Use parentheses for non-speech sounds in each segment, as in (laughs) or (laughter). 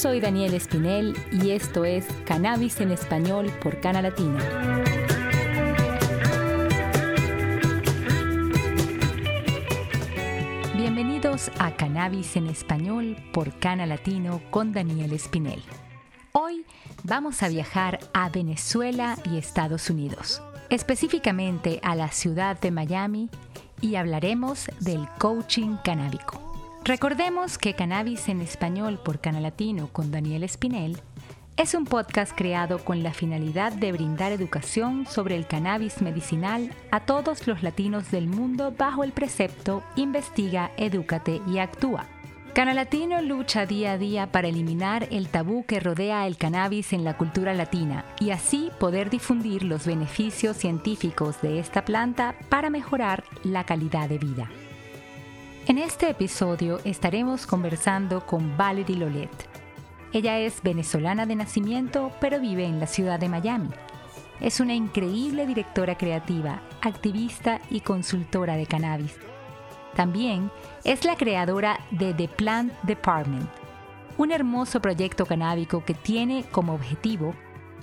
Soy Daniel Espinel y esto es Cannabis en Español por Cana Latina. Bienvenidos a Cannabis en Español por Cana Latino con Daniel Espinel. Hoy vamos a viajar a Venezuela y Estados Unidos, específicamente a la ciudad de Miami y hablaremos del coaching canábico. Recordemos que Cannabis en Español por Canal Latino con Daniel Espinel es un podcast creado con la finalidad de brindar educación sobre el cannabis medicinal a todos los latinos del mundo bajo el precepto Investiga, Edúcate y Actúa. Canal Latino lucha día a día para eliminar el tabú que rodea el cannabis en la cultura latina y así poder difundir los beneficios científicos de esta planta para mejorar la calidad de vida. En este episodio estaremos conversando con Valerie Lolet. Ella es venezolana de nacimiento, pero vive en la ciudad de Miami. Es una increíble directora creativa, activista y consultora de cannabis. También es la creadora de The Plant Department, un hermoso proyecto canábico que tiene como objetivo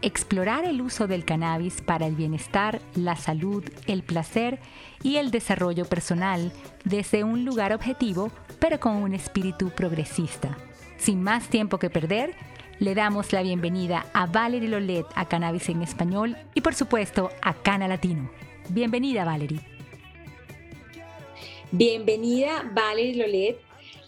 explorar el uso del cannabis para el bienestar, la salud, el placer y el desarrollo personal desde un lugar objetivo, pero con un espíritu progresista. Sin más tiempo que perder, le damos la bienvenida a Valerie Lolet a Cannabis en Español y por supuesto a Cana Latino. Bienvenida Valerie. Bienvenida Valerie Lolet,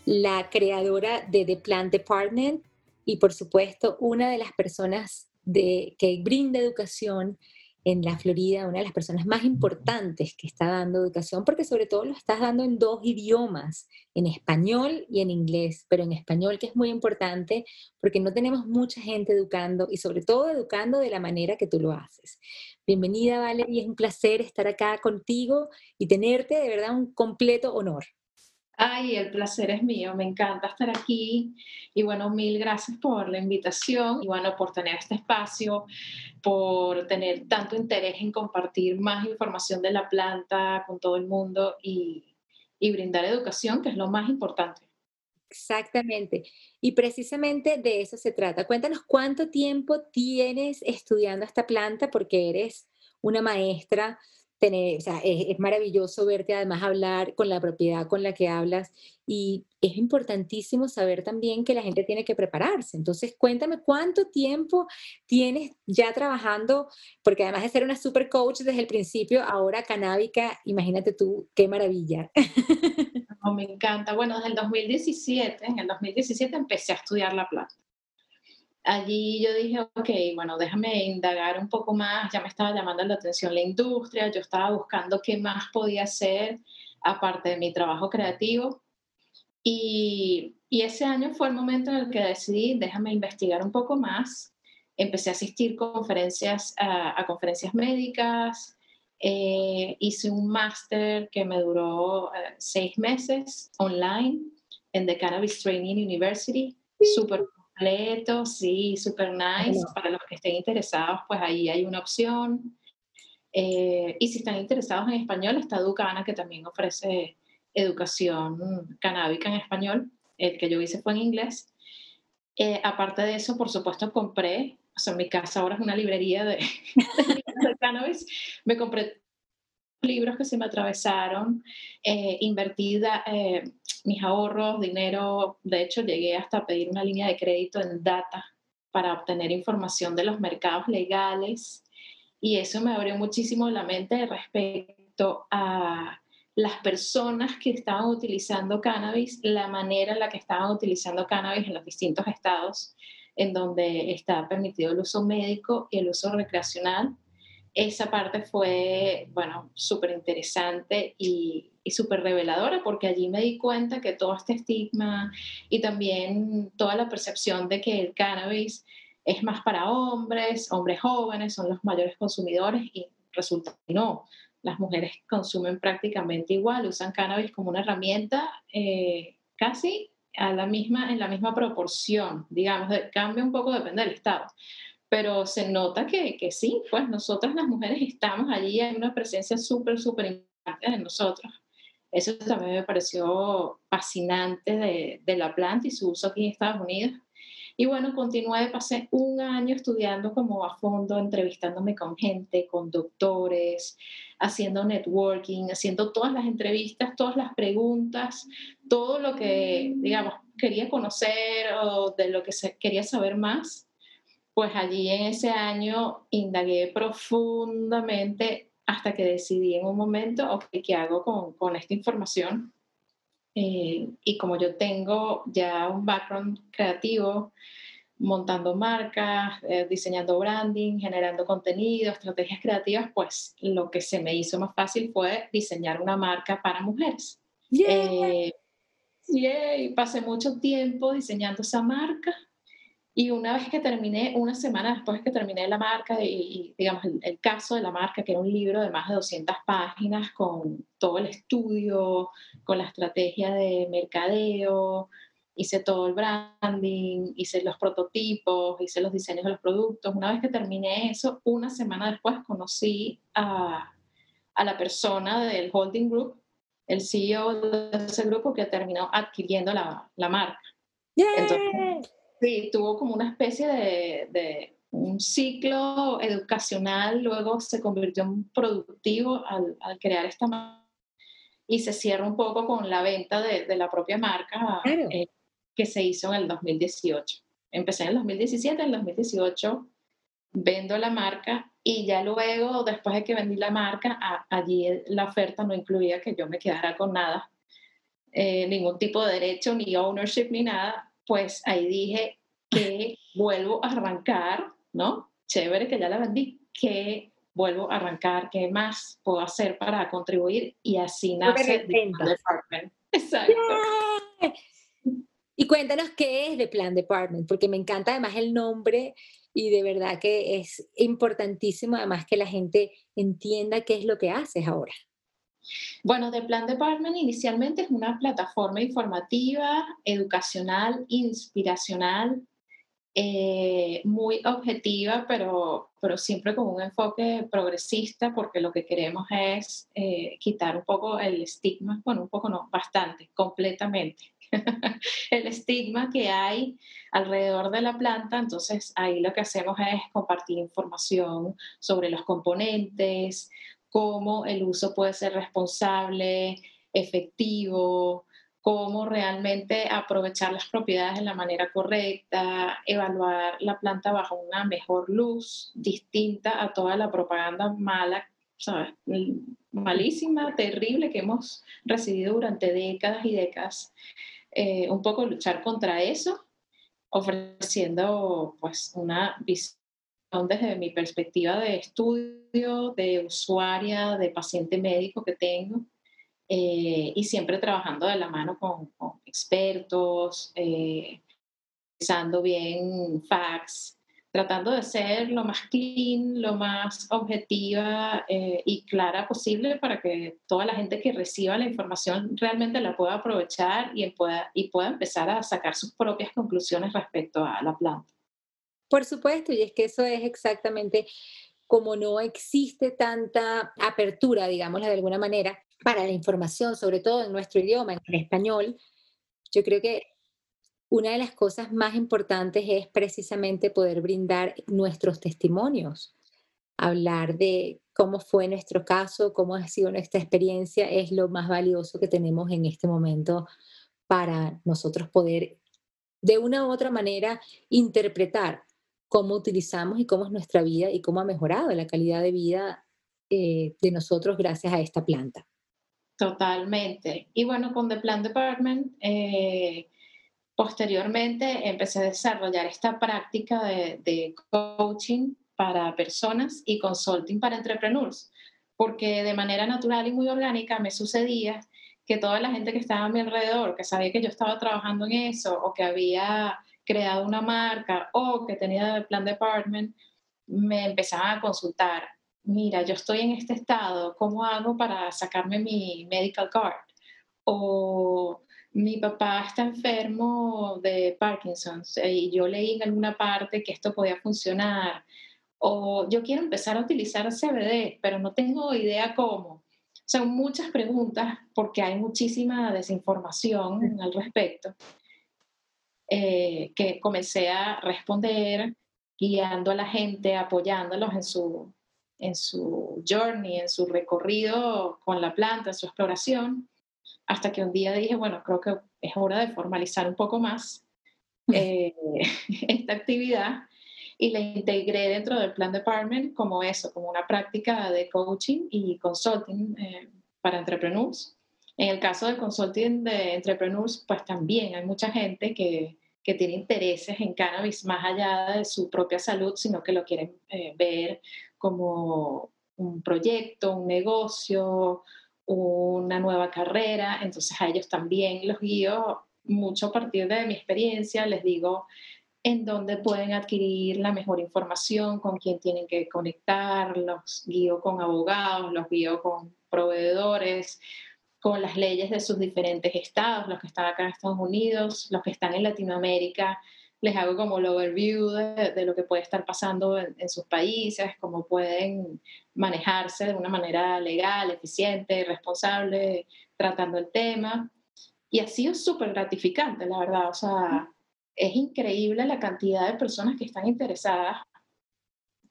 la creadora de The Plant Department y por supuesto una de las personas que brinda educación en la Florida, una de las personas más importantes que está dando educación, porque sobre todo lo estás dando en dos idiomas, en español y en inglés, pero en español que es muy importante porque no tenemos mucha gente educando y sobre todo educando de la manera que tú lo haces. Bienvenida, Valeria, es un placer estar acá contigo y tenerte de verdad un completo honor. Ay, el placer es mío, me encanta estar aquí y bueno, mil gracias por la invitación y bueno, por tener este espacio, por tener tanto interés en compartir más información de la planta con todo el mundo y, y brindar educación, que es lo más importante. Exactamente. Y precisamente de eso se trata. Cuéntanos cuánto tiempo tienes estudiando esta planta porque eres una maestra tener, o sea, es, maravilloso verte además hablar con la propiedad con la que hablas y es importantísimo saber también que la gente tiene que prepararse. Entonces, cuéntame cuánto tiempo tienes ya trabajando, porque además de ser una super coach desde el principio, ahora canábica, imagínate tú, qué maravilla. me encanta. Bueno, desde el 2017, en el 2017 empecé a estudiar la planta allí yo dije, ok, bueno, déjame indagar un poco más, ya me estaba llamando la atención la industria, yo estaba buscando qué más podía hacer aparte de mi trabajo creativo. Y, y ese año fue el momento en el que decidí, déjame investigar un poco más. Empecé a asistir conferencias, a, conferencias médicas, eh, hice un máster que me duró eh, seis meses online en The Cannabis Training University, súper completo, sí, super nice. Para los que estén interesados, pues ahí hay una opción. Eh, y si están interesados en español, está Educana, que también ofrece educación canábica en español. El que yo hice fue en inglés. Eh, aparte de eso, por supuesto, compré, o sea, mi casa ahora es una librería de, (laughs) de cannabis. Me compré libros que se me atravesaron, eh, invertida eh, mis ahorros, dinero, de hecho llegué hasta pedir una línea de crédito en data para obtener información de los mercados legales. Y eso me abrió muchísimo la mente respecto a las personas que estaban utilizando cannabis, la manera en la que estaban utilizando cannabis en los distintos estados en donde está permitido el uso médico y el uso recreacional esa parte fue, bueno, súper interesante y, y súper reveladora porque allí me di cuenta que todo este estigma y también toda la percepción de que el cannabis es más para hombres, hombres jóvenes son los mayores consumidores y resulta que no. Las mujeres consumen prácticamente igual, usan cannabis como una herramienta eh, casi a la misma, en la misma proporción, digamos, cambia un poco, depende del estado pero se nota que, que, sí, pues nosotras las mujeres estamos allí, hay una presencia súper, súper importante de nosotros. Eso también me pareció fascinante de, de, la planta y su uso aquí en Estados Unidos. Y bueno, continué, pasé un año estudiando como a fondo, entrevistándome con gente, con doctores, haciendo networking, haciendo todas las entrevistas, todas las preguntas, todo lo que, digamos, quería conocer o de lo que quería saber más. Pues allí en ese año indagué profundamente hasta que decidí en un momento, ok, ¿qué hago con, con esta información? Eh, y como yo tengo ya un background creativo, montando marcas, eh, diseñando branding, generando contenido, estrategias creativas, pues lo que se me hizo más fácil fue diseñar una marca para mujeres. Eh, y pasé mucho tiempo diseñando esa marca y una vez que terminé, una semana después que terminé la marca y, digamos, el, caso de la marca, que era un libro de más de 200 páginas con todo el estudio, con la estrategia de mercadeo, hice todo el branding, hice los prototipos, hice los diseños de los productos. Una vez que terminé eso, una semana después conocí a, a la persona del holding group, el CEO de ese grupo que terminó adquiriendo la, la marca. Entonces, Sí, tuvo como una especie de, un ciclo educacional, luego se convirtió en productivo al, crear esta marca y se cierra un poco con la venta de, la propia marca eh, que se hizo en el 2018. Empecé en el 2017, en el 2018 vendo la marca y ya luego, después de que vendí la marca, allí la oferta no incluía que yo me quedara con nada, eh, ningún tipo de derecho, ni ownership, ni nada, pues ahí dije que vuelvo a arrancar, ¿no? Chévere que ya la vendí, que vuelvo a arrancar, qué más puedo hacer para contribuir y así nace el Department. (laughs) Exacto. Y cuéntanos qué es The Plan Department, porque me encanta además el nombre y de verdad que es importantísimo además que la gente entienda qué es lo que haces ahora. Bueno, The Plan Department inicialmente es una plataforma informativa, educacional, inspiracional, eh, muy objetiva, pero, pero siempre con un enfoque progresista, porque lo que queremos es eh, quitar un poco el estigma, bueno, un poco no, bastante, completamente, (laughs) el estigma que hay alrededor de la planta. Entonces ahí lo que hacemos es compartir información sobre los componentes, cómo el uso puede ser responsable, efectivo, cómo realmente aprovechar las propiedades de la manera correcta, evaluar la planta bajo una mejor luz, distinta a toda la propaganda mala, ¿sabes? malísima, terrible que hemos recibido durante décadas y décadas. Eh, un poco luchar contra eso, ofreciendo pues una visión desde mi perspectiva de estudio, de usuaria, de paciente médico que tengo, eh, y siempre trabajando de la mano con, expertos, eh, usando bien facts, tratando de ser lo más clean, lo más objetiva eh, y clara posible para que toda la gente que reciba la información realmente la pueda aprovechar y pueda, y pueda empezar a sacar sus propias conclusiones respecto a la planta. Por supuesto, y es que eso es exactamente como no existe tanta apertura, digámoslo de alguna manera, para la información, sobre todo en nuestro idioma, en español, yo creo que una de las cosas más importantes es precisamente poder brindar nuestros testimonios, hablar de cómo fue nuestro caso, cómo ha sido nuestra experiencia, es lo más valioso que tenemos en este momento para nosotros poder de una u otra manera interpretar cómo utilizamos y cómo es nuestra vida y cómo ha mejorado la calidad de vida eh, de nosotros gracias a esta planta. Totalmente. Y bueno, con The Plan Department, eh, posteriormente empecé a desarrollar esta práctica de, de, coaching para personas y consulting para entrepreneurs, porque de manera natural y muy orgánica me sucedía que toda la gente que estaba a mi alrededor, que sabía que yo estaba trabajando en eso o que había creado una marca o que tenía el plan department, me empezaban a consultar, mira, yo estoy en este estado, ¿cómo hago para sacarme mi medical card? O mi papá está enfermo de Parkinson y yo leí en alguna parte que esto podía funcionar. O yo quiero empezar a utilizar CBD, pero no tengo idea cómo. Son muchas preguntas porque hay muchísima desinformación al respecto. Eh, que comencé a responder, guiando a la gente, apoyándolos en su, en su journey, en su recorrido con la planta, en su exploración, hasta que un día dije, bueno, creo que es hora de formalizar un poco más (laughs) eh, (laughs) esta actividad y la integré dentro del plan department como eso, como una práctica de coaching y consulting eh, para entrepreneurs. En el caso del consulting de entrepreneurs, pues también hay mucha gente que, que tiene intereses en cannabis más allá de su propia salud, sino que lo quieren eh, ver como un proyecto, un negocio, una nueva carrera. Entonces a ellos también los guío mucho a partir de mi experiencia, les digo en dónde pueden adquirir la mejor información, con quién tienen que conectar, los guío con abogados, los guío con proveedores, con las leyes de sus diferentes estados, los que están acá en Estados Unidos, los que están en Latinoamérica, les hago como el overview de, lo que puede estar pasando en, en, sus países, cómo pueden manejarse de una manera legal, eficiente, responsable, tratando el tema. Y ha sido súper gratificante, la verdad. O sea, es increíble la cantidad de personas que están interesadas,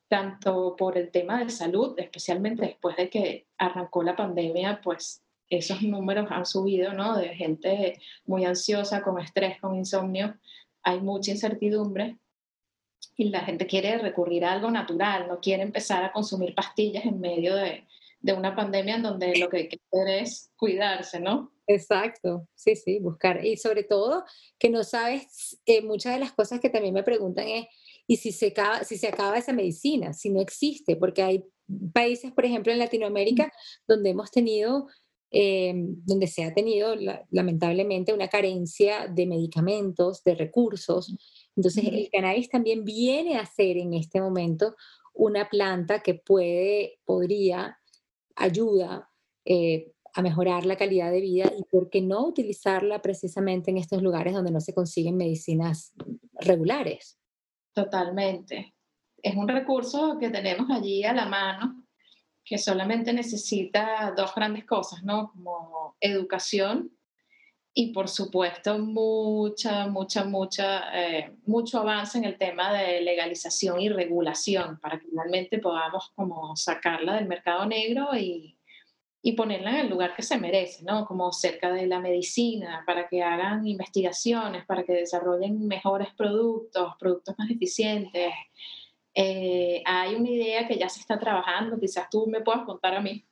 tanto por el tema de salud, especialmente después de que arrancó la pandemia, pues esos números han subido, ¿no? De gente muy ansiosa, con estrés, con insomnio. Hay mucha incertidumbre y la gente quiere recurrir a algo natural, no quiere empezar a consumir pastillas en medio de, de una pandemia en donde lo que hay que hacer es cuidarse, ¿no? Exacto, sí, sí, buscar. Y sobre todo que no sabes, eh, muchas de las cosas que también me preguntan es, ¿y si se, acaba, si se acaba esa medicina? Si no existe, porque hay países, por ejemplo, en Latinoamérica, donde hemos tenido, eh, donde se ha tenido lamentablemente una carencia de medicamentos, de recursos. Entonces, el cannabis también viene a ser en este momento una planta que puede, podría, ayuda. Eh, a mejorar la calidad de vida y por qué no utilizarla precisamente en estos lugares donde no se consiguen medicinas regulares. Totalmente. Es un recurso que tenemos allí a la mano que solamente necesita dos grandes cosas, ¿no? Como educación y por supuesto mucha, mucha, mucha, eh, mucho avance en el tema de legalización y regulación para que finalmente podamos como sacarla del mercado negro y, y ponerla en el lugar que se merece, ¿no? Como cerca de la medicina, para que hagan investigaciones, para que desarrollen mejores productos, productos más eficientes. Eh, hay una idea que ya se está trabajando, quizás tú me puedas contar a mí,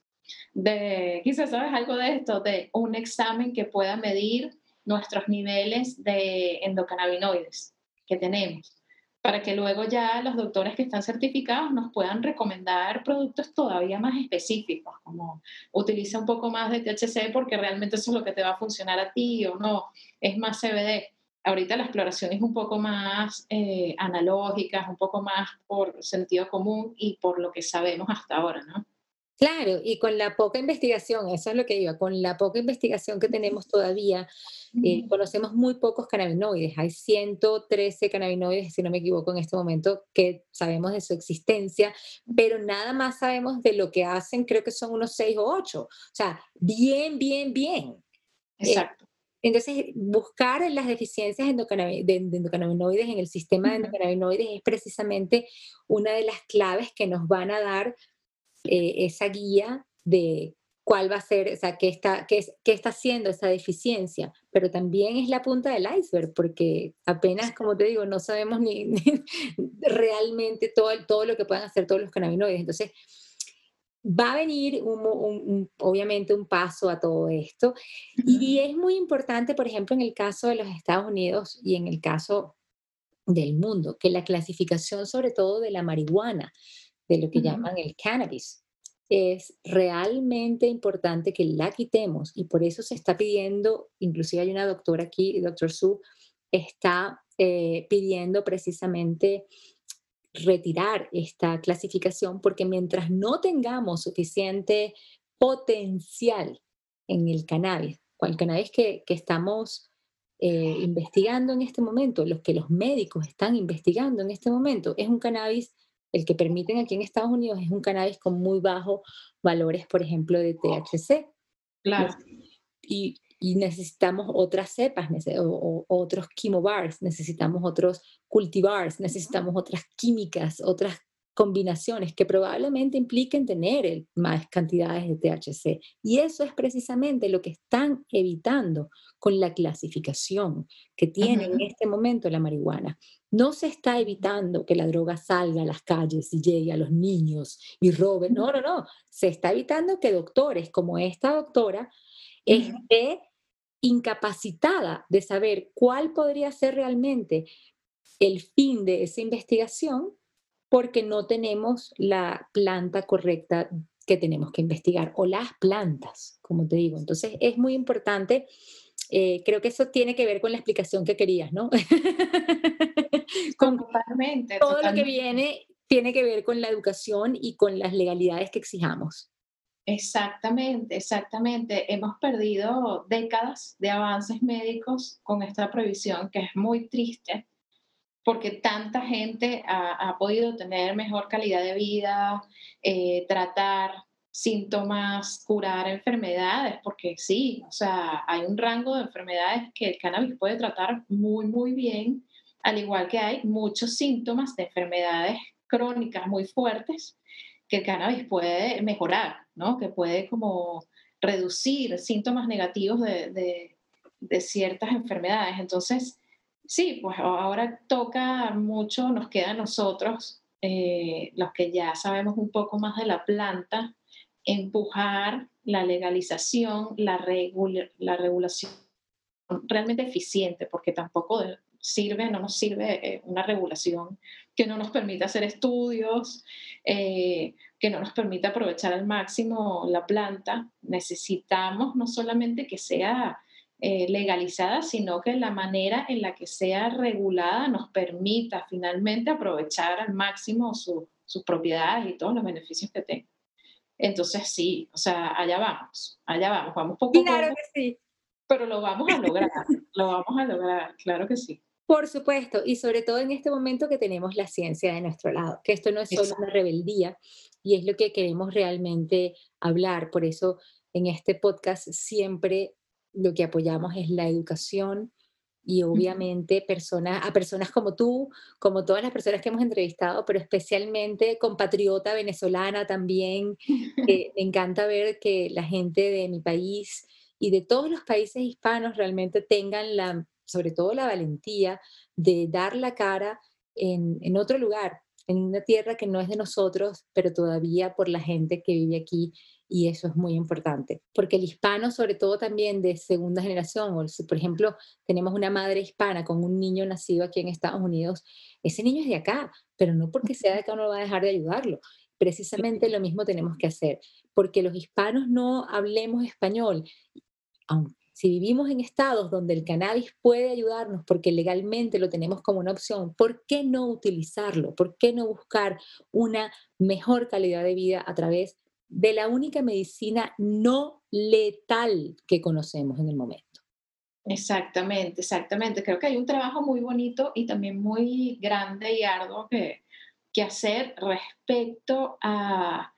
de, quizás sabes algo de esto, de un examen que pueda medir nuestros niveles de endocannabinoides que tenemos para que luego ya los doctores que están certificados nos puedan recomendar productos todavía más específicos, como utiliza un poco más de THC porque realmente eso es lo que te va a funcionar a ti o no, es más CBD. Ahorita la exploración es un poco más eh, analógica, es un poco más por sentido común y por lo que sabemos hasta ahora, ¿no? Claro, y con la poca investigación, eso es lo que iba, con la poca investigación que tenemos todavía, eh, conocemos muy pocos cannabinoides. Hay 113 cannabinoides, si no me equivoco, en este momento que sabemos de su existencia, pero nada más sabemos de lo que hacen, creo que son unos 6 o 8. O sea, bien, bien, bien. Eh, Exacto. Entonces, buscar las deficiencias de endocannabinoides en el sistema de endocannabinoides es precisamente una de las claves que nos van a dar eh, esa guía de cuál va a ser, o sea, qué está, qué, qué está haciendo esa deficiencia, pero también es la punta del iceberg, porque apenas, como te digo, no sabemos ni, (laughs) realmente todo, todo lo que puedan hacer todos los cannabinoides. Entonces, va a venir un, obviamente un paso a todo esto. Y es muy importante, por ejemplo, en el caso de los Estados Unidos y en el caso del mundo, que la clasificación sobre todo de la marihuana de lo que llaman el cannabis. Es realmente importante que la quitemos y por eso se está pidiendo, inclusive hay una doctora aquí, doctor Su, está eh, pidiendo precisamente retirar esta clasificación porque mientras no tengamos suficiente potencial en el cannabis, el cannabis que, que estamos eh, investigando en este momento, los que los médicos están investigando en este momento, es un cannabis el que permiten aquí en Estados Unidos es un cannabis con muy bajos valores, por ejemplo, de THC. Claro. Y y necesitamos otras cepas o, otros chemobars, necesitamos otros cultivars, necesitamos otras químicas, otras combinaciones que probablemente impliquen tener más cantidades de THC. Y eso es precisamente lo que están evitando con la clasificación que tiene en este momento la marihuana. No se está evitando que la droga salga a las calles y llegue a los niños y robe. No, no, no. Se está evitando que doctores como esta doctora esté incapacitada de saber cuál podría ser realmente el fin de esa investigación porque no tenemos la planta correcta que tenemos que investigar o las plantas, como te digo. Entonces es muy importante. Eh, creo que eso tiene que ver con la explicación que querías, ¿no? (laughs) totalmente. Todo lo que viene tiene que ver con la educación y con las legalidades que exijamos. Exactamente, exactamente. Hemos perdido décadas de avances médicos con esta prohibición, que es muy triste porque tanta gente ha, podido tener mejor calidad de vida, eh, tratar síntomas, curar enfermedades, porque sí, o sea, hay un rango de enfermedades que el cannabis puede tratar muy, muy bien, al igual que hay muchos síntomas de enfermedades crónicas muy fuertes que el cannabis puede mejorar, ¿no? Que puede como reducir síntomas negativos de, de, ciertas enfermedades. Entonces, Sí, pues ahora toca mucho, nos queda a nosotros, eh, los que ya sabemos un poco más de la planta, empujar la legalización, la, la regulación realmente eficiente, porque tampoco sirve, no nos sirve eh, una regulación que no nos permita hacer estudios, eh, que no nos permita aprovechar al máximo la planta. Necesitamos no solamente que sea eh, legalizada, sino que la manera en la que sea regulada nos permita finalmente aprovechar al máximo sus propiedades y todos los beneficios que tenga. Entonces sí, o sea, allá vamos, allá vamos, vamos poco a Claro que sí. Pero lo vamos a lograr, lo vamos a lograr, claro que sí. Por supuesto, y sobre todo en este momento que tenemos la ciencia de nuestro lado, que esto no es solo una rebeldía y es lo que queremos realmente hablar. Por eso en este podcast siempre lo que apoyamos es la educación y obviamente personas, a personas como tú, como todas las personas que hemos entrevistado, pero especialmente compatriota venezolana también. (laughs) me encanta ver que la gente de mi país y de todos los países hispanos realmente tengan la, sobre todo la valentía de dar la cara en, en otro lugar, en una tierra que no es de nosotros, pero todavía por la gente que vive aquí y eso es muy importante, porque el hispano, sobre todo también de segunda generación, o si por ejemplo tenemos una madre hispana con un niño nacido aquí en Estados Unidos, ese niño es de acá, pero no porque sea de acá uno va a dejar de ayudarlo. Precisamente lo mismo tenemos que hacer, porque los hispanos no hablemos español, si vivimos en estados donde el cannabis puede ayudarnos porque legalmente lo tenemos como una opción, ¿por qué no utilizarlo? ¿Por qué no buscar una mejor calidad de vida a través de la única medicina no letal que conocemos en el momento. Exactamente, exactamente. Creo que hay un trabajo muy bonito y también muy grande y arduo que, que hacer respecto a,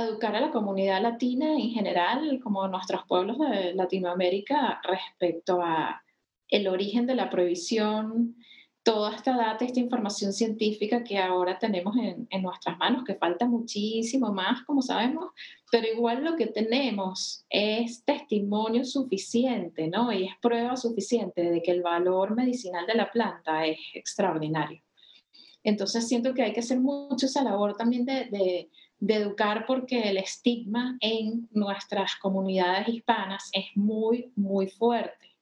educar a la comunidad latina en general, como nuestros pueblos de Latinoamérica, respecto a el origen de la prohibición, toda esta data, esta información científica que ahora tenemos en, nuestras manos, que falta muchísimo más, como sabemos, pero igual lo que tenemos es testimonio suficiente, ¿no? Y es prueba suficiente de que el valor medicinal de la planta es extraordinario. Entonces siento que hay que hacer mucho esa labor también de educar porque el estigma en nuestras comunidades hispanas es muy, muy fuerte.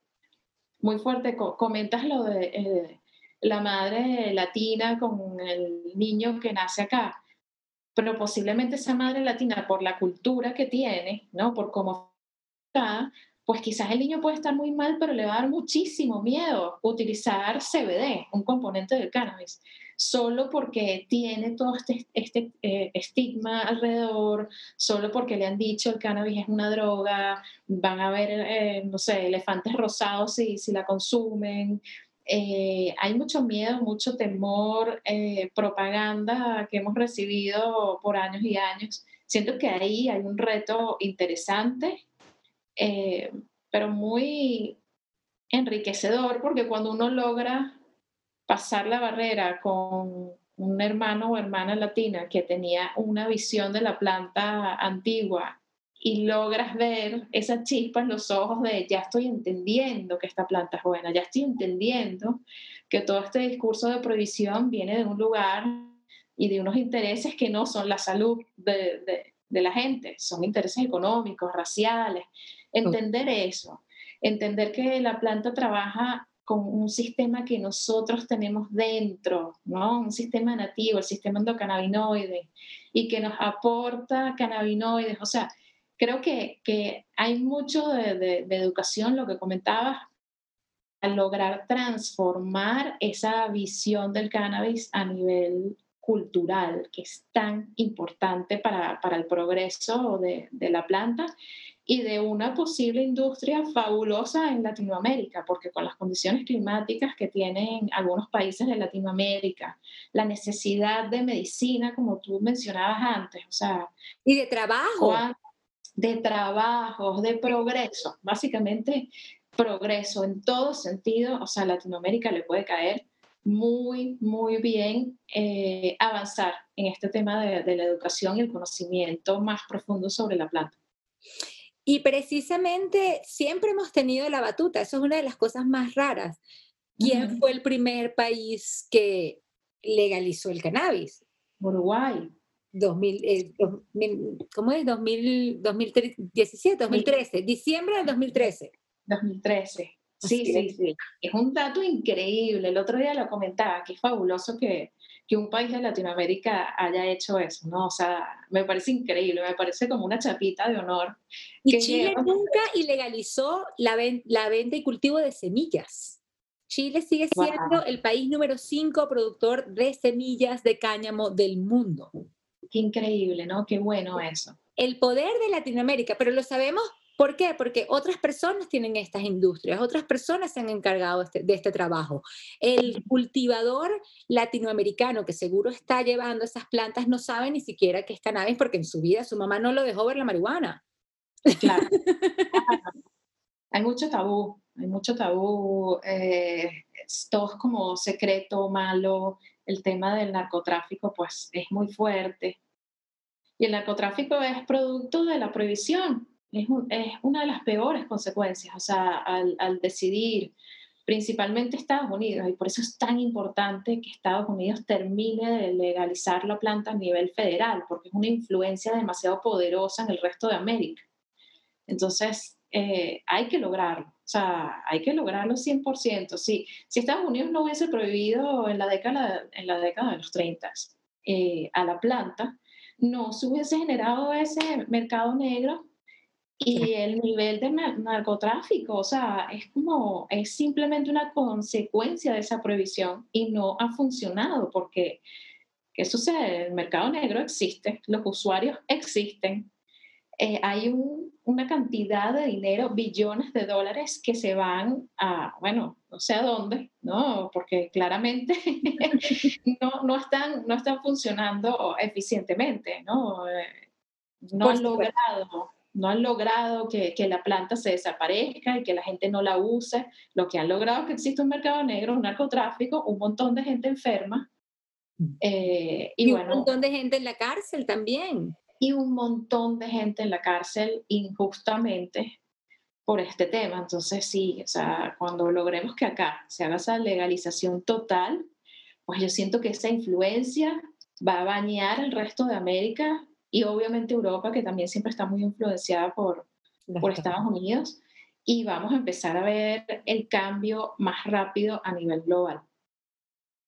Muy fuerte. Comentas lo de... Eh, la madre latina con el niño que nace acá. Pero posiblemente esa madre latina, por la cultura que tiene, ¿no? por cómo está, pues quizás el niño puede estar muy mal, pero le va a dar muchísimo miedo utilizar CBD, un componente del cannabis, solo porque tiene todo este, este eh, estigma alrededor, solo porque le han dicho el cannabis es una droga, van a ver, eh, no sé, elefantes rosados si, si la consumen, eh, hay mucho miedo, mucho temor, eh, propaganda que hemos recibido por años y años. Siento que ahí hay un reto interesante, eh, pero muy enriquecedor porque cuando uno logra pasar la barrera con un hermano o hermana latina que tenía una visión de la planta antigua y logras ver esa chispa en los ojos de ya estoy entendiendo que esta planta es buena, ya estoy entendiendo que todo este discurso de prohibición viene de un lugar y de unos intereses que no son la salud de, de, de la gente, son intereses económicos, raciales. Entender eso, entender que la planta trabaja con un sistema que nosotros tenemos dentro, ¿no? Un sistema nativo, el sistema endocannabinoide, y que nos aporta cannabinoides. O sea, creo que, que hay mucho de, de, de, educación, lo que comentabas, al lograr transformar esa visión del cannabis a nivel cultural, que es tan importante para, para el progreso de, de la planta y de una posible industria fabulosa en Latinoamérica, porque con las condiciones climáticas que tienen algunos países de Latinoamérica, la necesidad de medicina, como tú mencionabas antes, o sea... Y de trabajo. De trabajos, de progreso, básicamente progreso en todo sentido, o sea, Latinoamérica le puede caer muy, muy bien eh, avanzar en este tema de, de la educación y el conocimiento más profundo sobre la planta. Y precisamente siempre hemos tenido la batuta, eso es una de las cosas más raras. ¿Quién uh -huh. fue el primer país que legalizó el cannabis? Uruguay. 2000, eh, 2000, ¿Cómo es? 2000, 2017, 2013, diciembre del 2013. 2013. Sí, sí, sí. Es un dato increíble. El otro día lo comentaba, que es fabuloso que, que un país de Latinoamérica haya hecho eso, ¿no? O sea, me parece increíble, me parece como una chapita de honor. Y Chile lleva... nunca ilegalizó la, ven la, venta y cultivo de semillas. Chile sigue siendo wow. el país número 5 productor de semillas de cáñamo del mundo. Qué increíble, ¿no? Qué bueno eso. El poder de Latinoamérica, pero lo sabemos ¿Por qué? Porque otras personas tienen estas industrias, otras personas se han encargado de este, de este, trabajo. El cultivador latinoamericano que seguro está llevando esas plantas no sabe ni siquiera que es cannabis porque en su vida su mamá no lo dejó ver la marihuana. Claro. (laughs) hay mucho tabú, hay mucho tabú, eh, todo es como secreto, malo, el tema del narcotráfico pues es muy fuerte. Y el narcotráfico es producto de la prohibición, es, un, es, una de las peores consecuencias, o sea, al, al, decidir principalmente Estados Unidos, y por eso es tan importante que Estados Unidos termine de legalizar la planta a nivel federal, porque es una influencia demasiado poderosa en el resto de América. Entonces, eh, hay que lograrlo, o sea, hay que lograrlo 100%. Si, si Estados Unidos no hubiese prohibido en la década, en la década de los 30 eh, a la planta, no se hubiese generado ese mercado negro y el nivel de narcotráfico, o sea, es como, es simplemente una consecuencia de esa prohibición y no ha funcionado porque, ¿qué sucede? El mercado negro existe, los usuarios existen, eh, hay un, una cantidad de dinero, billones de dólares que se van a, bueno, no sé a dónde, ¿no? Porque claramente (laughs) no, no, están, no están funcionando eficientemente, ¿no? Eh, no han logrado no han logrado que, que, la planta se desaparezca y que la gente no la use. Lo que han logrado es que existe un mercado negro, un narcotráfico, un montón de gente enferma. Eh, y, y bueno, un montón de gente en la cárcel también. Y un montón de gente en la cárcel injustamente por este tema. Entonces sí, o sea, cuando logremos que acá se haga esa legalización total, pues yo siento que esa influencia va a bañar el resto de América y obviamente Europa, que también siempre está muy influenciada por, por Estados Unidos, y vamos a empezar a ver el cambio más rápido a nivel global.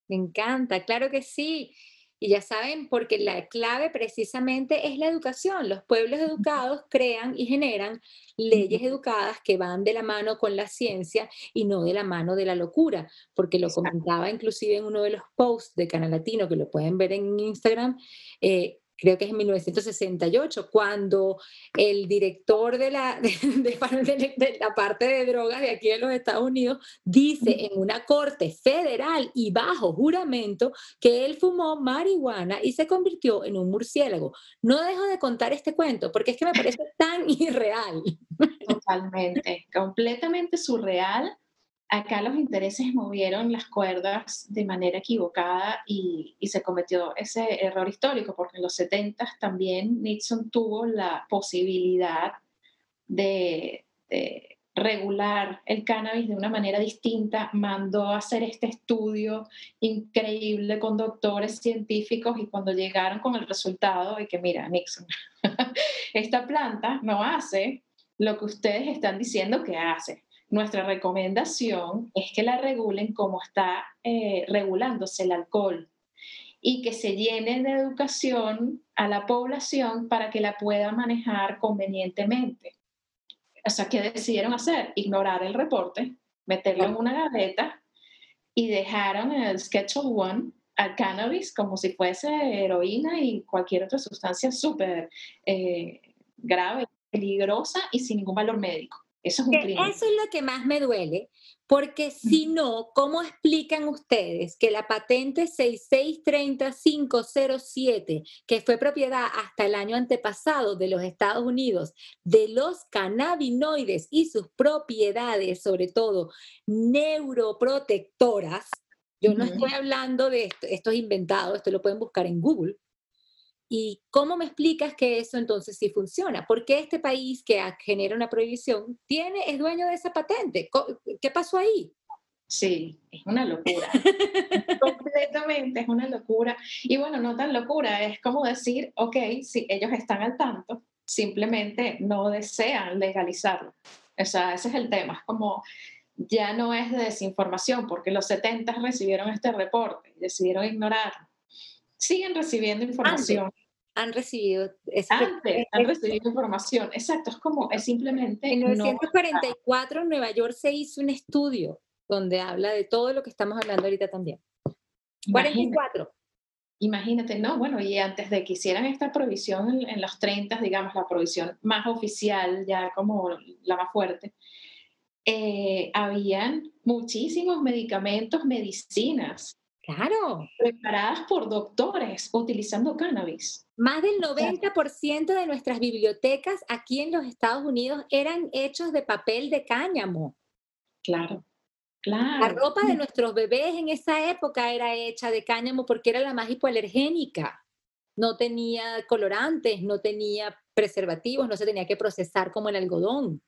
Me encanta, claro que sí. Y ya saben, porque la clave precisamente es la educación. Los pueblos educados crean y generan leyes educadas que van de la mano con la ciencia y no de la mano de la locura, porque lo comentaba inclusive en uno de los posts de Canal Latino, que lo pueden ver en Instagram, eh, creo que es en 1968, cuando el director de la, (laughs) de, de, de, la parte de drogas de aquí de los Estados Unidos dice en una corte federal y bajo juramento que él fumó marihuana y se convirtió en un murciélago. No dejo de contar este cuento porque es que me parece tan (laughs) irreal. Totalmente, completamente surreal. Acá los intereses movieron las cuerdas de manera equivocada y, se cometió ese error histórico, porque en los 70 también Nixon tuvo la posibilidad de regular el cannabis de una manera distinta, mandó a hacer este estudio increíble con doctores científicos y cuando llegaron con el resultado de que, mira, Nixon, (laughs) esta planta no hace lo que ustedes están diciendo que hace. Nuestra recomendación es que la regulen como está eh, regulándose el alcohol y que se llene de educación a la población para que la pueda manejar convenientemente. O sea, ¿qué decidieron hacer? Ignorar el reporte, meterlo en una gaveta y dejaron el Schedule One al cannabis como si fuese heroína y cualquier otra sustancia súper eh, grave, peligrosa y sin ningún valor médico. Eso es un. Eso es lo que más me duele, porque si no, ¿cómo explican ustedes que la patente 6630507, que fue propiedad hasta el año antepasado de los Estados Unidos, de los cannabinoides y sus propiedades, sobre todo neuroprotectoras, yo no estoy hablando de esto, esto es inventado, esto lo pueden buscar en Google, ¿Y cómo me explicas que eso entonces sí funciona? ¿Por qué este país que genera una prohibición tiene, es dueño de esa patente? ¿Qué pasó ahí? Sí, es una locura. (laughs) Completamente, es una locura. Y bueno, no tan locura, es como decir, ok, si ellos están al tanto, simplemente no desean legalizarlo. O sea, ese es el tema. Es como, ya no es de desinformación, porque los 70 recibieron este reporte y decidieron ignorarlo. Siguen recibiendo información han recibido Antes, han recibido información. Exacto, es como, es simplemente... En 1944 en Nueva York se hizo un estudio donde habla de todo lo que estamos hablando ahorita también. 44. Imagínate, no, bueno, y antes de que hicieran esta provisión en, los 30, digamos, la provisión más oficial, ya como la más fuerte, eh, habían muchísimos medicamentos, medicinas Claro. Preparadas por doctores utilizando cannabis. Más del 90% de nuestras bibliotecas aquí en los Estados Unidos eran hechos de papel de cáñamo. Claro, claro. La ropa de nuestros bebés en esa época era hecha de cáñamo porque era la más hipoalergénica. No tenía colorantes, no tenía preservativos, no se tenía que procesar como el algodón.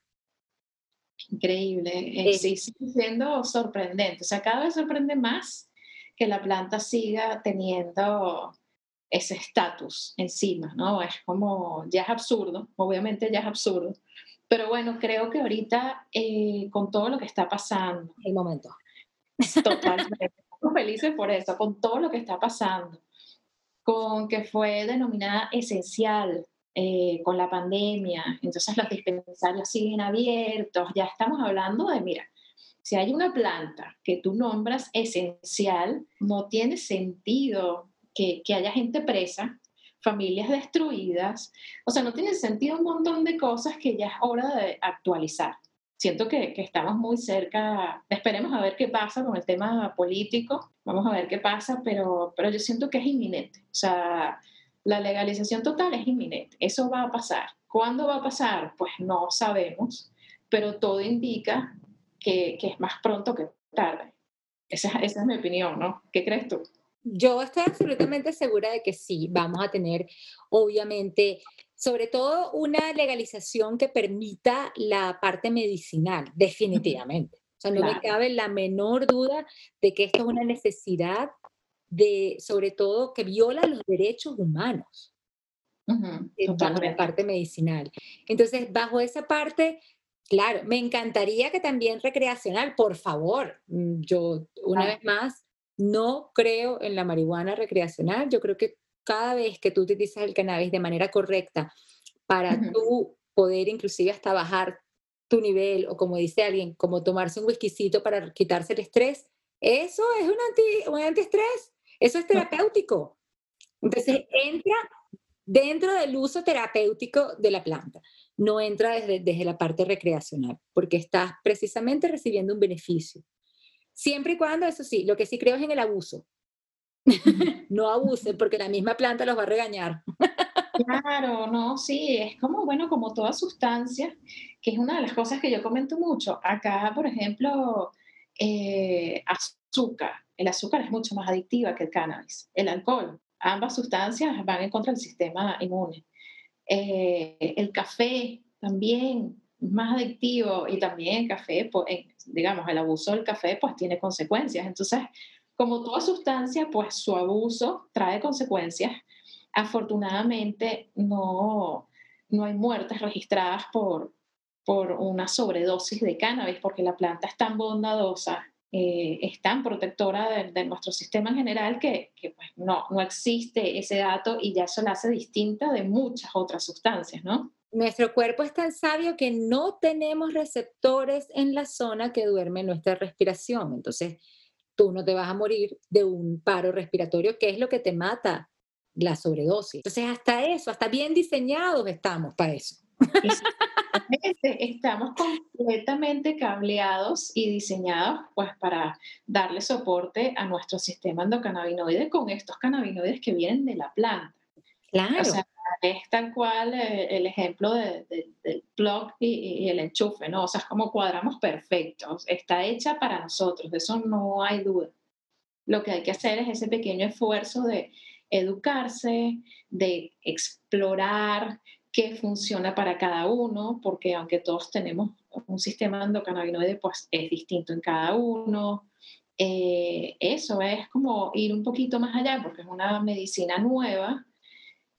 Increíble. Eh, sí, sigue siendo sorprendente. O sea, cada vez sorprende más que la planta siga teniendo ese estatus encima, ¿no? Es como, ya es absurdo, obviamente ya es absurdo, pero bueno, creo que ahorita eh, con todo lo que está pasando. El momento. (laughs) Totalmente. Estamos felices por eso, con todo lo que está pasando, con que fue denominada esencial eh, con la pandemia, entonces los dispensarios siguen abiertos, ya estamos hablando de, mira, si hay una planta que tú nombras esencial, no tiene sentido que, haya gente presa, familias destruidas. O sea, no tiene sentido un montón de cosas que ya es hora de actualizar. Siento que, estamos muy cerca, esperemos a ver qué pasa con el tema político, vamos a ver qué pasa, pero, pero yo siento que es inminente. O sea, la legalización total es inminente, eso va a pasar. ¿Cuándo va a pasar? Pues no sabemos, pero todo indica que, es más pronto que tarde. Esa, esa es mi opinión, ¿no? ¿Qué crees tú? Yo estoy absolutamente segura de que sí, vamos a tener, obviamente, sobre todo una legalización que permita la parte medicinal, definitivamente. O sea, no me cabe la menor duda de que esto es una necesidad de, sobre todo, que viola los derechos humanos. en la parte medicinal. Entonces, bajo esa parte, Claro, me encantaría que también recreacional, por favor. Mm, yo, una vez más, no creo en la marihuana recreacional. Yo creo que cada vez que tú utilizas el cannabis de manera correcta para tú poder inclusive hasta bajar tu nivel o como dice alguien, como tomarse un whiskycito para quitarse el estrés, eso es un, anti, un antiestrés, eso es terapéutico. Entonces entra dentro del uso terapéutico de la planta no entra desde, desde la parte recreacional, porque estás precisamente recibiendo un beneficio. Siempre y cuando, eso sí, lo que sí creo es en el abuso. (laughs) no abusen, porque la misma planta los va a regañar. Claro, no, sí, es como, bueno, como toda sustancia, que es una de las cosas que yo comento mucho. Acá, por ejemplo, eh, azúcar. El azúcar es mucho más adictiva que el cannabis. El alcohol, ambas sustancias van en contra del sistema inmune. Eh, el café también más adictivo y también el café, digamos, el abuso del café pues tiene consecuencias. Entonces, como toda sustancia, pues su abuso trae consecuencias afortunadamente no, no hay muertes registradas por, por una sobredosis de cannabis, porque la planta es tan bondadosa, eh, es tan protectora de, nuestro sistema en general que, pues no, no existe ese dato y ya eso la hace distinta de muchas otras sustancias, ¿no? Nuestro cuerpo es tan sabio que no tenemos receptores en la zona que duerme nuestra respiración. Entonces, tú no te vas a morir de un paro respiratorio, que es lo que te mata la sobredosis. Entonces, hasta eso, hasta bien diseñados estamos para eso. Estamos completamente cableados y diseñados pues para darle soporte a nuestro sistema endocannabinoide con estos cannabinoides que vienen de la planta. Claro. O sea, es tal cual eh, el ejemplo del plug y, y, el enchufe, ¿no? O sea, es como cuadramos perfectos. Está hecha para nosotros, de eso no hay duda. Lo que hay que hacer es ese pequeño esfuerzo de educarse, de explorar qué funciona para cada uno, porque aunque todos tenemos un sistema endocannabinoide, pues es distinto en cada uno. Eh, eso es como ir un poquito más allá, porque es una medicina nueva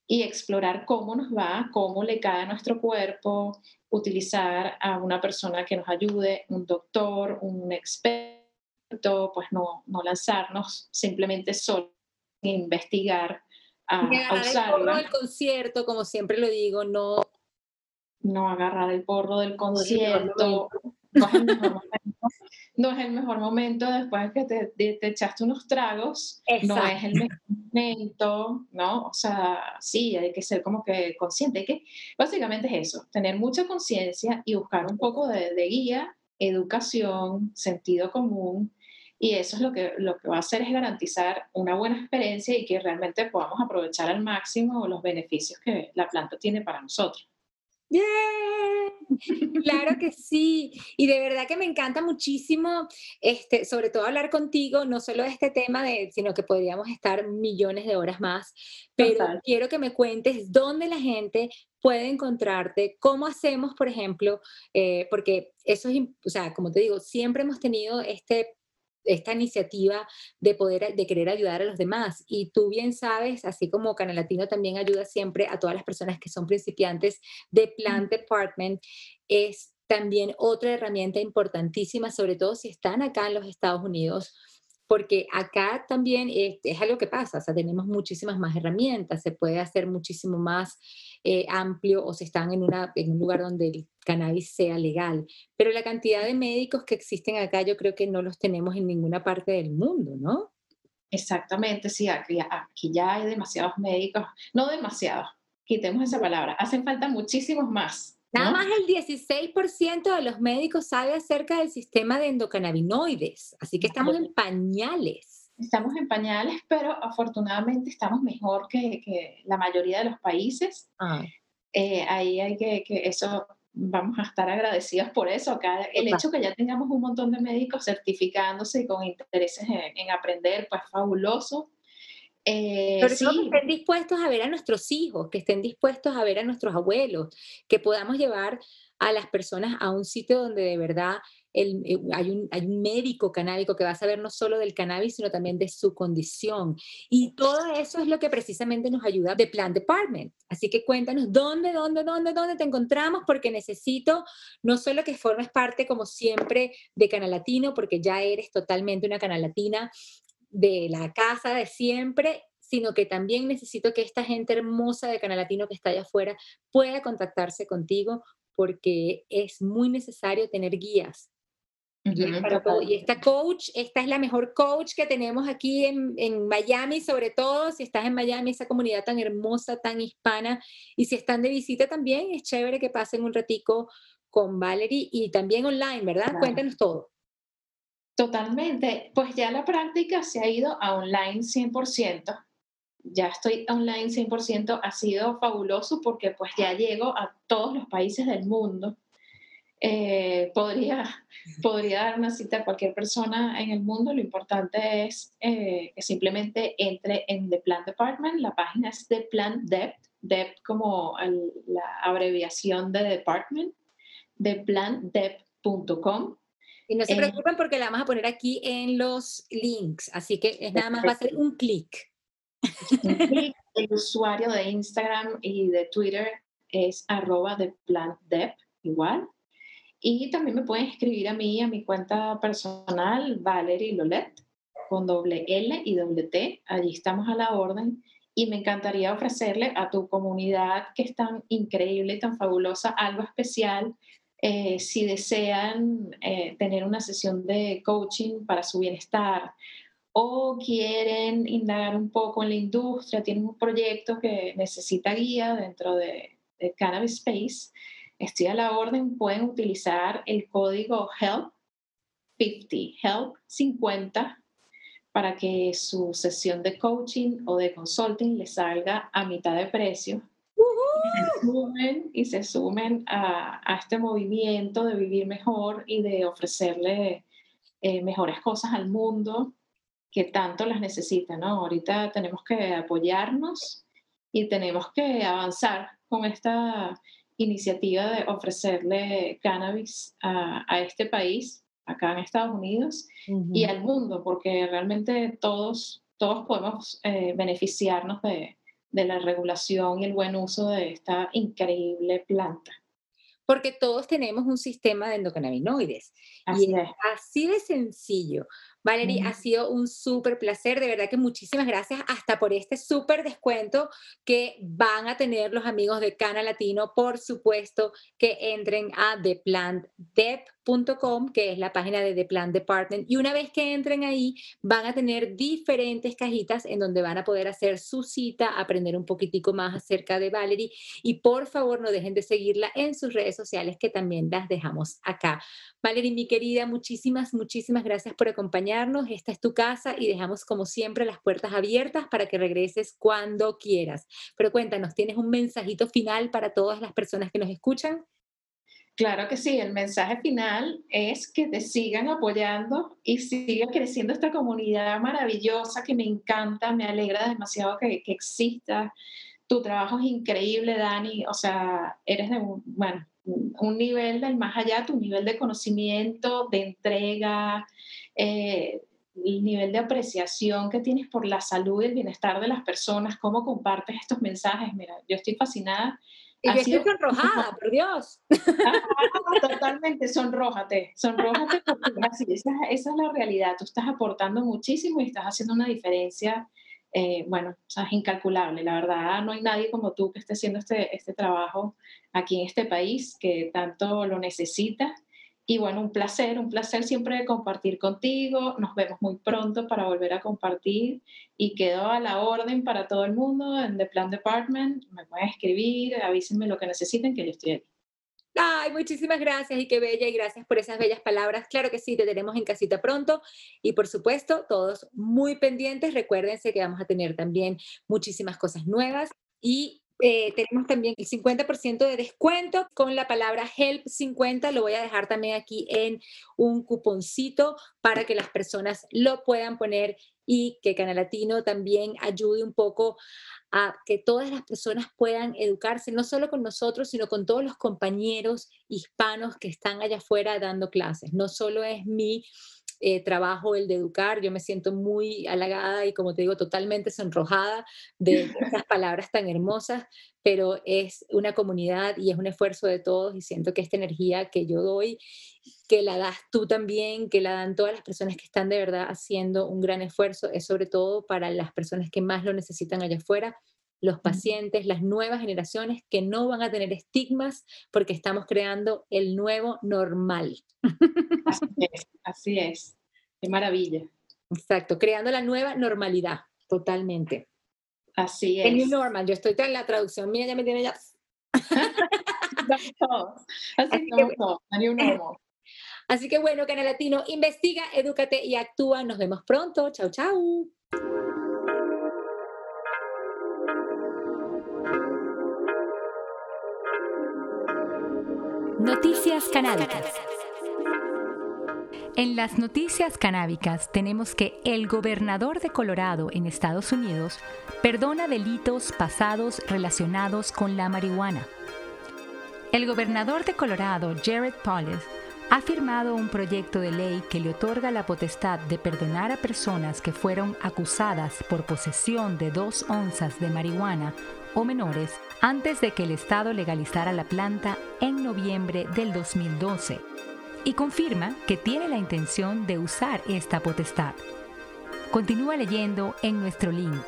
y explorar cómo nos va, cómo le cae a nuestro cuerpo, utilizar a una persona que nos ayude, un doctor, un experto, pues no, no lanzarnos simplemente solo investigar, a, agarrar el porro del concierto, como siempre lo digo, no... No agarrar el porro del concierto. No es, el mejor momento. Después que te, te, echaste unos tragos, no es el mejor momento, ¿no? O sea, sí, hay que ser como que consciente, que básicamente es eso, tener mucha conciencia y buscar un poco de, de guía, educación, sentido común, y eso es lo que, lo que va a hacer es garantizar una buena experiencia y que realmente podamos aprovechar al máximo los beneficios que la planta tiene para nosotros. Claro que sí. Y de verdad que me encanta muchísimo, este, sobre todo hablar contigo, no solo de este tema, de, sino que podríamos estar millones de horas más. Pero quiero que me cuentes dónde la gente puede encontrarte, cómo hacemos, por ejemplo, eh, porque eso es, o sea, como te digo, siempre hemos tenido este esta iniciativa de poder, de querer ayudar a los demás. Y tú bien sabes, así como Canal Latino también ayuda siempre a todas las personas que son principiantes de Plant Department, es también otra herramienta importantísima, sobre todo si están acá en los Estados Unidos porque acá también es, algo que pasa, o sea, tenemos muchísimas más herramientas, se puede hacer muchísimo más eh, amplio o se están en, una, en un lugar donde el cannabis sea legal, pero la cantidad de médicos que existen acá yo creo que no los tenemos en ninguna parte del mundo, ¿no? Exactamente, sí, aquí ya hay demasiados médicos, no demasiados, quitemos esa palabra, hacen falta muchísimos más. Nada más el 16% de los médicos sabe acerca del sistema de endocannabinoides, así que estamos en pañales. Estamos en pañales, pero afortunadamente estamos mejor que, la mayoría de los países. Ah. Eh, ahí hay que, que, eso, vamos a estar agradecidos por eso. Acá, el hecho que ya tengamos un montón de médicos certificándose y con intereses en, en aprender, pues fabuloso. Eh, Pero que estén dispuestos a ver a nuestros hijos, que estén dispuestos a ver a nuestros abuelos, que podamos llevar a las personas a un sitio donde de verdad el, eh, hay, un, hay, un, médico canábico que va a saber no solo del cannabis, sino también de su condición. Y todo eso es lo que precisamente nos ayuda de Plan Department. Así que cuéntanos dónde, dónde, dónde, dónde te encontramos, porque necesito no solo que formes parte, como siempre, de Canal Latino, porque ya eres totalmente una Canal Latina, de la casa de siempre, sino que también necesito que esta gente hermosa de Canal Latino que está allá afuera pueda contactarse contigo porque es muy necesario tener guías. Y esta coach, esta es la mejor coach que tenemos aquí en, en, Miami, sobre todo si estás en Miami, esa comunidad tan hermosa, tan hispana. Y si están de visita también, es chévere que pasen un ratico con Valerie y también online, ¿verdad? Cuéntanos todo. Totalmente, pues ya la práctica se ha ido a online 100%. ya estoy online 100%, ha sido fabuloso porque pues ya llego a todos los países del mundo. Eh, podría, podría dar una cita a cualquier persona en el mundo. Lo importante es eh, que simplemente entre en The Plan Department. La página es The Plan Debt, Debt como la abreviación de Department, theplandebt.com. Y no se eh, preocupen porque la vamos a poner aquí en los links, así que es nada más va a ser un clic. El usuario de Instagram y de Twitter es arroba de plan igual. Y también me pueden escribir a mí, a mi cuenta personal, Valerie Lolet, con doble L y doble T. Allí estamos a la orden. Y me encantaría ofrecerle a tu comunidad, que es tan increíble y tan fabulosa, algo especial. Eh, si desean eh, tener una sesión de coaching para su bienestar o quieren indagar un poco en la industria, tienen un proyecto que necesita guía dentro de, de Cannabis Space, estoy a la orden, pueden utilizar el código HELP50, HELP50, para que su sesión de coaching o de consulting les salga a mitad de precio. Y se sumen, a, este movimiento de vivir mejor y de ofrecerle eh, mejores cosas al mundo que tanto las necesita, ¿no? Ahorita tenemos que apoyarnos y tenemos que avanzar con esta iniciativa de ofrecerle cannabis a, este país, acá en Estados Unidos, y al mundo, porque realmente todos, todos podemos eh, beneficiarnos de, de la regulación y el buen uso de esta increíble planta porque todos tenemos un sistema de endocannabinoides. y es. así de sencillo. Valerie, ha sido un súper placer, de verdad que muchísimas gracias hasta por este súper descuento que van a tener los amigos de Cana Latino. Por supuesto que entren a theplantdep.com, que es la página de The Plan Department, y una vez que entren ahí van a tener diferentes cajitas en donde van a poder hacer su cita, aprender un poquitico más acerca de Valerie y por favor no dejen de seguirla en sus redes sociales que también las dejamos acá. Valerie, mi querida, muchísimas, muchísimas gracias por acompañarnos esta es tu casa y dejamos como siempre las puertas abiertas para que regreses cuando quieras. Pero cuéntanos, ¿tienes un mensajito final para todas las personas que nos escuchan? Claro que sí, el mensaje final es que te sigan apoyando y siga creciendo esta comunidad maravillosa que me encanta, me alegra demasiado que, que exista. Tu trabajo es increíble, Dani, o sea, eres de bueno, un nivel del más allá, tu nivel de conocimiento, de entrega, eh, el nivel de apreciación que tienes por la salud y el bienestar de las personas, cómo compartes estos mensajes. Mira, yo estoy fascinada. Y yo estoy sonrojada, por Dios. totalmente, sonrójate, sonrójate porque esa, esa, es la realidad. Tú estás aportando muchísimo y estás haciendo una diferencia, eh, bueno, es incalculable. La verdad, no hay nadie como tú que esté haciendo este, este trabajo aquí en este país que tanto lo necesita y bueno, un placer, un placer siempre de compartir contigo. Nos vemos muy pronto para volver a compartir y quedo a la orden para todo el mundo en The Plan Department. Me pueden escribir, avísenme lo que necesiten, que yo estoy aquí. Ay, muchísimas gracias y qué bella y gracias por esas bellas palabras. Claro que sí, te tenemos en casita pronto y por supuesto todos muy pendientes. Recuérdense que vamos a tener también muchísimas cosas nuevas y eh, tenemos también el 50% de descuento con la palabra HELP50. Lo voy a dejar también aquí en un cuponcito para que las personas lo puedan poner y que Canal Latino también ayude un poco a que todas las personas puedan educarse, no solo con nosotros, sino con todos los compañeros hispanos que están allá afuera dando clases. No solo es mi eh, trabajo el de educar. Yo me siento muy halagada y, como te digo, totalmente sonrojada de (laughs) esas palabras tan hermosas, pero es una comunidad y es un esfuerzo de todos y siento que esta energía que yo doy, que la das tú también, que la dan todas las personas que están de verdad haciendo un gran esfuerzo, es sobre todo para las personas que más lo necesitan allá afuera los pacientes, las nuevas generaciones que no van a tener estigmas porque estamos creando el nuevo normal. Así (laughs) es, así es. Qué maravilla. Exacto, creando la nueva normalidad, totalmente. Así es. El new normal, yo estoy en la traducción mía, ya me tiene ya. (laughs) Así, que, bueno. (clears throat) Así que bueno, Canal Latino, investiga, edúcate y actúa. Nos vemos pronto. Chau, chau. Noticias canábicas. En las noticias canábicas tenemos que el gobernador de Colorado en Estados Unidos perdona delitos pasados relacionados con la marihuana. El gobernador de Colorado, Jared Polis, ha firmado un proyecto de ley que le otorga la potestad de perdonar a personas que fueron acusadas por posesión de dos onzas de marihuana o menores antes de que el Estado legalizara la planta en noviembre del 2012 y confirma que tiene la intención de usar esta potestad. Continúa leyendo en nuestro link.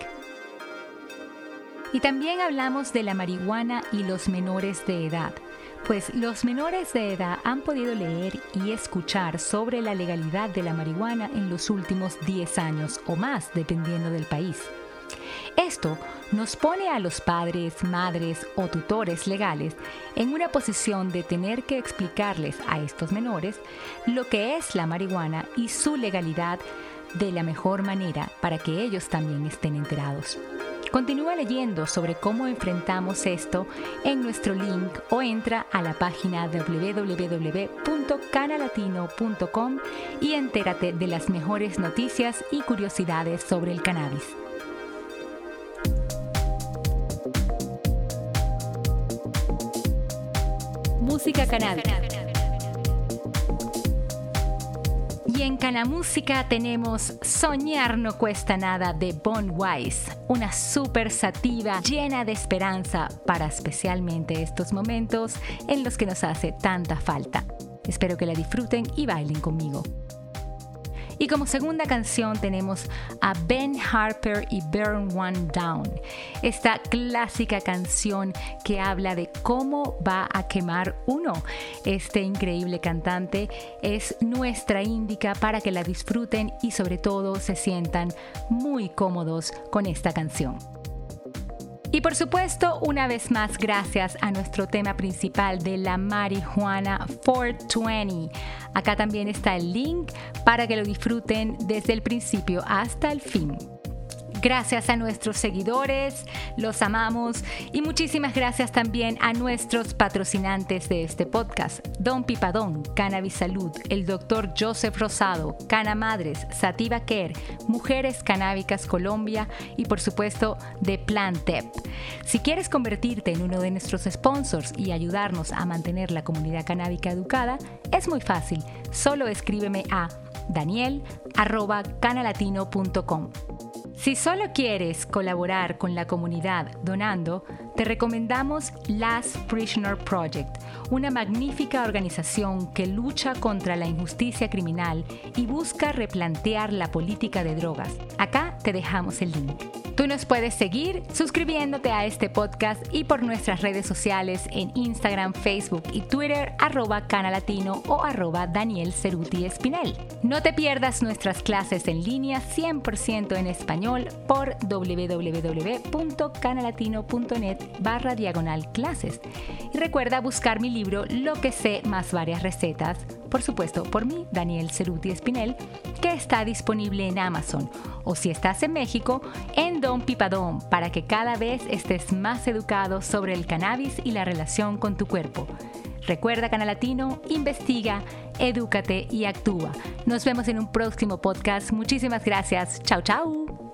Y también hablamos de la marihuana y los menores de edad pues los menores de edad han podido leer y escuchar sobre la legalidad de la marihuana en los últimos 10 años o más, dependiendo del país. Esto nos pone a los padres, madres o tutores legales en una posición de tener que explicarles a estos menores lo que es la marihuana y su legalidad de la mejor manera para que ellos también estén enterados. Continúa leyendo sobre cómo enfrentamos esto en nuestro link o entra a la página www.canalatino.com y entérate de las mejores noticias y curiosidades sobre el cannabis. Música canábica. Y en Canamúsica tenemos Soñar no cuesta nada de Bon Wise, una super sativa llena de esperanza para especialmente estos momentos en los que nos hace tanta falta. Espero que la disfruten y bailen conmigo. Y como segunda canción tenemos a Ben Harper y Burn One Down, esta clásica canción que habla de cómo va a quemar uno. Este increíble cantante es nuestra índica para que la disfruten y sobre todo se sientan muy cómodos con esta canción. Y por supuesto, una vez más, gracias a nuestro tema principal de la marihuana 420. Acá también está el link para que lo disfruten desde el principio hasta el fin. Gracias a nuestros seguidores, los amamos y muchísimas gracias también a nuestros patrocinantes de este podcast, Don Pipadón, Cannabis Salud, el doctor Joseph Rosado, Cana Madres, Sativa Care, Mujeres Canábicas Colombia y por supuesto de Plantep. Si quieres convertirte en uno de nuestros sponsors y ayudarnos a mantener la comunidad canábica educada, es muy fácil. Solo escríbeme a daniel.canalatino.com. Si solo quieres colaborar con la comunidad donando, te recomendamos Last Prisoner Project, una magnífica organización que lucha contra la injusticia criminal y busca replantear la política de drogas. Acá te dejamos el link. Tú nos puedes seguir suscribiéndote a este podcast y por nuestras redes sociales en Instagram, Facebook y Twitter, arroba canalatino o arroba Daniel Ceruti Espinel. No te pierdas nuestras clases en línea 100% en español por www.canalatino.net barra diagonal clases. Y recuerda buscar mi libro Lo que sé más varias recetas, por supuesto por mí, Daniel Ceruti Espinel, que está disponible en Amazon o si estás en México, en Don Pipadón, para que cada vez estés más educado sobre el cannabis y la relación con tu cuerpo. Recuerda Canal Latino, investiga, edúcate y actúa. Nos vemos en un próximo podcast. Muchísimas gracias. Chao, chao.